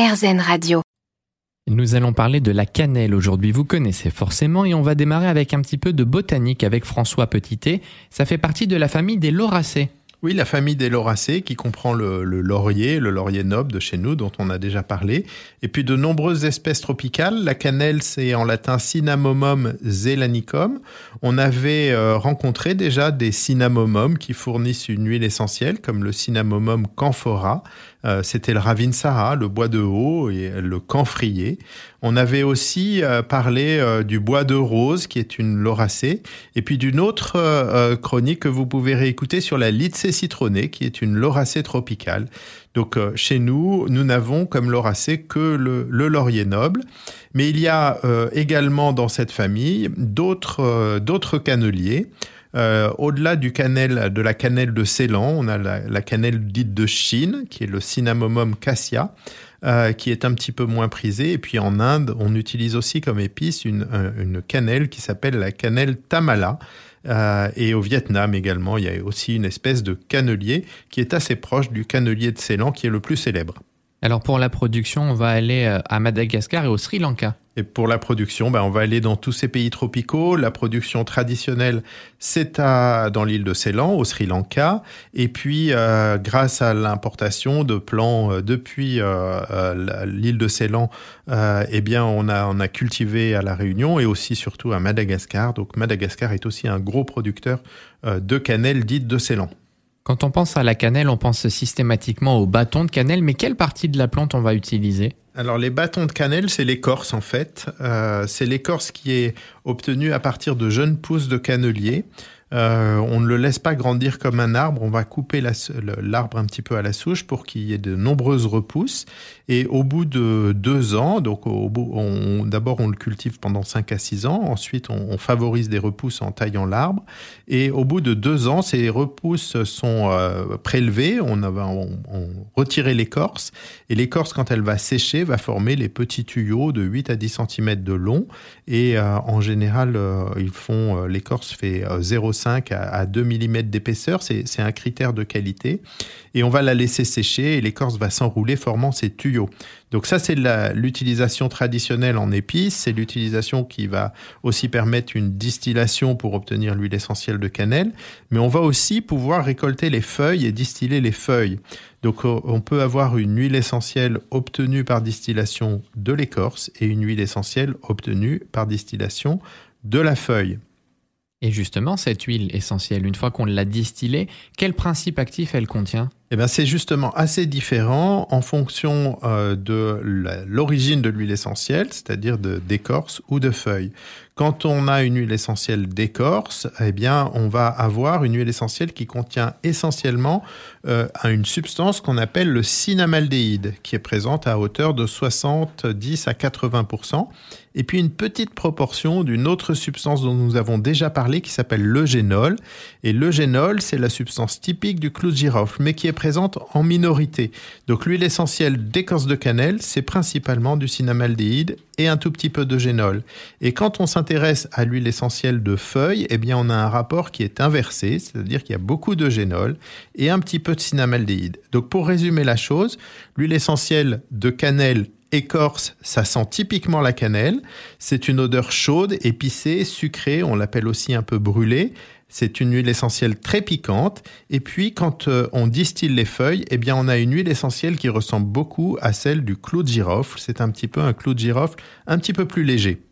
RZN Radio. Nous allons parler de la cannelle aujourd'hui, vous connaissez forcément, et on va démarrer avec un petit peu de botanique avec François Petitet. Ça fait partie de la famille des lauracées. Oui, la famille des lauracées qui comprend le, laurier, le laurier noble de chez nous dont on a déjà parlé, et puis de nombreuses espèces tropicales. La cannelle, c'est en latin Cinnamomum zelanicum. On avait euh, rencontré déjà des cinnamomums qui fournissent une huile essentielle, comme le Cinnamomum camphora. Euh, c'était le Ravinsara, le bois de haut et le camphrier. On avait aussi euh, parlé euh, du bois de rose, qui est une lauracée, et puis d'une autre chronique que vous pouvez réécouter sur la Lycée citronnée, qui est une lauracée tropicale. Donc chez nous, nous n'avons comme lauracée que le, le, laurier noble, mais il y a également dans cette famille d'autres d'autres canneliers. Euh, au-delà du cannelle, de la cannelle de Ceylan, on a la, cannelle dite de Chine, qui est le Cinnamomum cassia, euh, qui est un petit peu moins prisée. Et puis en Inde, on utilise aussi comme épice une, une cannelle qui s'appelle la cannelle tamala. Euh, et au Vietnam également, il y a aussi une espèce de cannelier qui est assez proche du cannelier de Ceylan, qui est le plus célèbre. Alors pour la production, on va aller euh, à Madagascar et au Sri Lanka. Et pour la production, ben on va aller dans tous ces pays tropicaux. La production traditionnelle, c'est dans l'île de Ceylan, au Sri Lanka. Et puis, euh, grâce à l'importation de plants euh, depuis l'île de Ceylan, eh bien, on a, on a cultivé à La Réunion et aussi surtout à Madagascar. Donc, Madagascar est aussi un gros producteur de cannelle dite de Ceylan. Quand on pense à la cannelle, on pense systématiquement au bâton de cannelle, mais quelle partie de la plante on va utiliser? Alors les bâtons de cannelle, c'est l'écorce en fait. Euh, c'est l'écorce qui est obtenue à partir de jeunes pousses de cannelier. Euh, on ne le laisse pas grandir comme un arbre, on va couper l'arbre un petit peu à la souche pour qu'il y ait de nombreuses repousses. Et au bout de deux ans, donc d'abord on le cultive pendant 5 à 6 ans, ensuite on, favorise des repousses en taillant l'arbre. Et au bout de deux ans, ces repousses sont euh, prélevées, on, va retirer l'écorce. Et l'écorce, quand elle va sécher, va former les petits tuyaux de 8 à 10 cm de long. Et euh, en général, ils font l'écorce fait 0,5 à, 2 mm d'épaisseur. C'est un critère de qualité. Et on va la laisser sécher et l'écorce va s'enrouler formant ces tuyaux. Donc ça, c'est l'utilisation traditionnelle en épices. C'est l'utilisation qui va aussi permettre une distillation pour obtenir l'huile essentielle de cannelle. Mais on va aussi pouvoir récolter les feuilles et distiller les feuilles. Donc on peut avoir une huile essentielle obtenue par distillation de l'écorce et une huile essentielle obtenue par distillation de la feuille. Et justement, cette huile essentielle, une fois qu'on l'a distillée, quel principe actif elle contient? Eh bien, c'est justement assez différent en fonction euh, de l'origine de l'huile essentielle, c'est-à-dire d'écorce ou de feuilles. Quand on a une huile essentielle d'écorce, eh bien, on va avoir une huile essentielle qui contient essentiellement euh, une substance qu'on appelle le cinnamaldéhyde, qui est présente à hauteur de 70 à 80% et puis une petite proportion d'une autre substance dont nous avons déjà parlé, qui s'appelle l'eugénol. Et l'eugénol, c'est la substance typique du clou de girofle, mais qui est présente en minorité. Donc l'huile essentielle d'écorce de cannelle, c'est principalement du cinnamaldéhyde et un tout petit peu de génol. Et quand on s'intéresse à l'huile essentielle de feuilles, eh bien on a un rapport qui est inversé, c'est-à-dire qu'il y a beaucoup de génol et un petit peu de cinnamaldéhyde. Donc pour résumer la chose, l'huile essentielle de cannelle écorce, ça sent typiquement la cannelle. C'est une odeur chaude, épicée, sucrée, on l'appelle aussi un peu brûlée. C'est une huile essentielle très piquante. Et puis, quand euh, on distille les feuilles, eh bien, on a une huile essentielle qui ressemble beaucoup à celle du clou de girofle. C'est un petit peu un clou de girofle un petit peu plus léger.